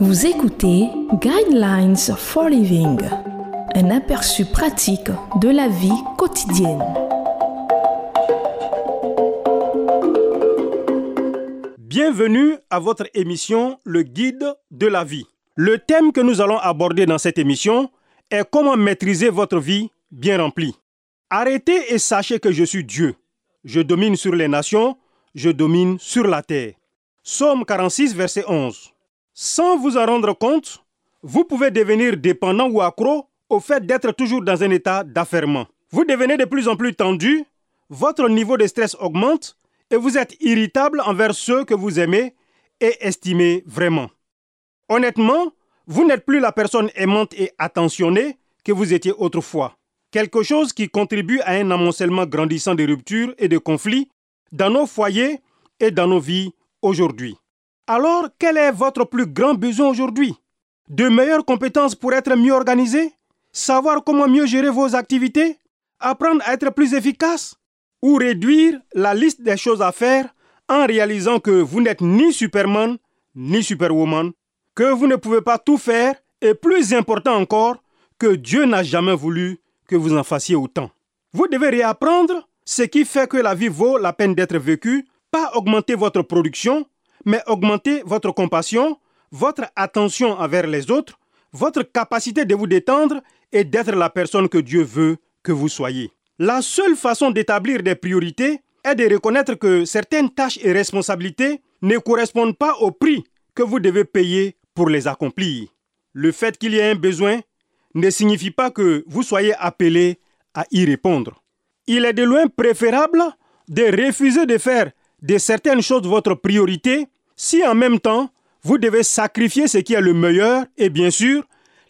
Vous écoutez Guidelines for Living, un aperçu pratique de la vie quotidienne. Bienvenue à votre émission Le Guide de la vie. Le thème que nous allons aborder dans cette émission est comment maîtriser votre vie bien remplie. Arrêtez et sachez que je suis Dieu. Je domine sur les nations, je domine sur la terre. Psaume 46, verset 11. Sans vous en rendre compte, vous pouvez devenir dépendant ou accro au fait d'être toujours dans un état d'affairement. Vous devenez de plus en plus tendu, votre niveau de stress augmente et vous êtes irritable envers ceux que vous aimez et estimez vraiment. Honnêtement, vous n'êtes plus la personne aimante et attentionnée que vous étiez autrefois. Quelque chose qui contribue à un amoncellement grandissant de ruptures et de conflits dans nos foyers et dans nos vies aujourd'hui. Alors, quel est votre plus grand besoin aujourd'hui? De meilleures compétences pour être mieux organisé? Savoir comment mieux gérer vos activités? Apprendre à être plus efficace? Ou réduire la liste des choses à faire en réalisant que vous n'êtes ni Superman ni Superwoman, que vous ne pouvez pas tout faire et plus important encore, que Dieu n'a jamais voulu que vous en fassiez autant. Vous devez réapprendre ce qui fait que la vie vaut la peine d'être vécue, pas augmenter votre production, mais augmenter votre compassion, votre attention envers les autres, votre capacité de vous détendre et d'être la personne que Dieu veut que vous soyez. La seule façon d'établir des priorités est de reconnaître que certaines tâches et responsabilités ne correspondent pas au prix que vous devez payer pour les accomplir. Le fait qu'il y ait un besoin ne signifie pas que vous soyez appelé à y répondre. Il est de loin préférable de refuser de faire de certaines choses votre priorité si en même temps vous devez sacrifier ce qui est le meilleur et bien sûr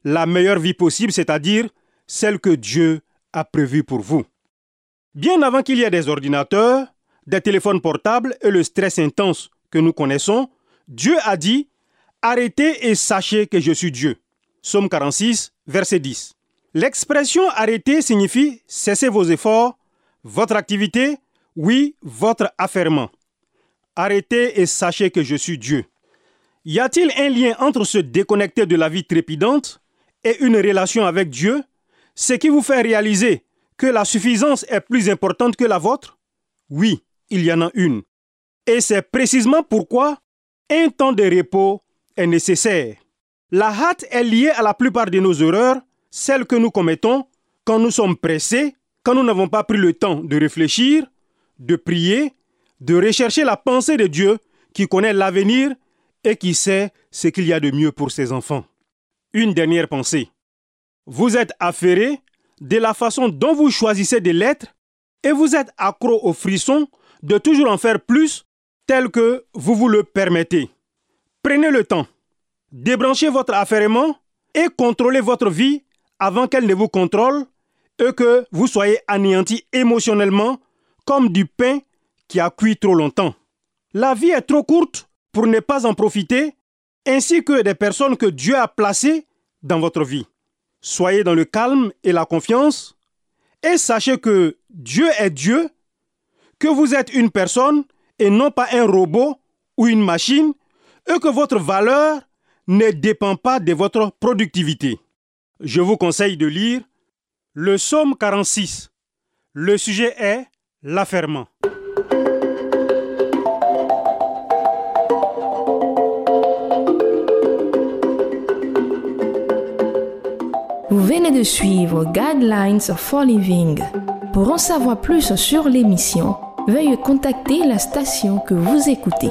la meilleure vie possible, c'est-à-dire celle que Dieu a prévue pour vous. Bien avant qu'il y ait des ordinateurs, des téléphones portables et le stress intense que nous connaissons, Dieu a dit Arrêtez et sachez que je suis Dieu. Somme 46, verset 10. L'expression arrêter signifie cessez vos efforts, votre activité, oui, votre affairement. Arrêtez et sachez que je suis Dieu. Y a-t-il un lien entre se déconnecter de la vie trépidante et une relation avec Dieu, ce qui vous fait réaliser que la suffisance est plus importante que la vôtre? Oui, il y en a une. Et c'est précisément pourquoi un temps de repos est nécessaire. La hâte est liée à la plupart de nos erreurs, celles que nous commettons quand nous sommes pressés, quand nous n'avons pas pris le temps de réfléchir, de prier de rechercher la pensée de Dieu qui connaît l'avenir et qui sait ce qu'il y a de mieux pour ses enfants. Une dernière pensée. Vous êtes affairé de la façon dont vous choisissez de l'être et vous êtes accro au frisson de toujours en faire plus tel que vous vous le permettez. Prenez le temps, débranchez votre affairement et contrôlez votre vie avant qu'elle ne vous contrôle et que vous soyez anéanti émotionnellement comme du pain qui a cuit trop longtemps. La vie est trop courte pour ne pas en profiter, ainsi que des personnes que Dieu a placées dans votre vie. Soyez dans le calme et la confiance, et sachez que Dieu est Dieu, que vous êtes une personne et non pas un robot ou une machine, et que votre valeur ne dépend pas de votre productivité. Je vous conseille de lire le psaume 46. Le sujet est l'affairement. Vous venez de suivre Guidelines for Living. Pour en savoir plus sur l'émission, veuillez contacter la station que vous écoutez.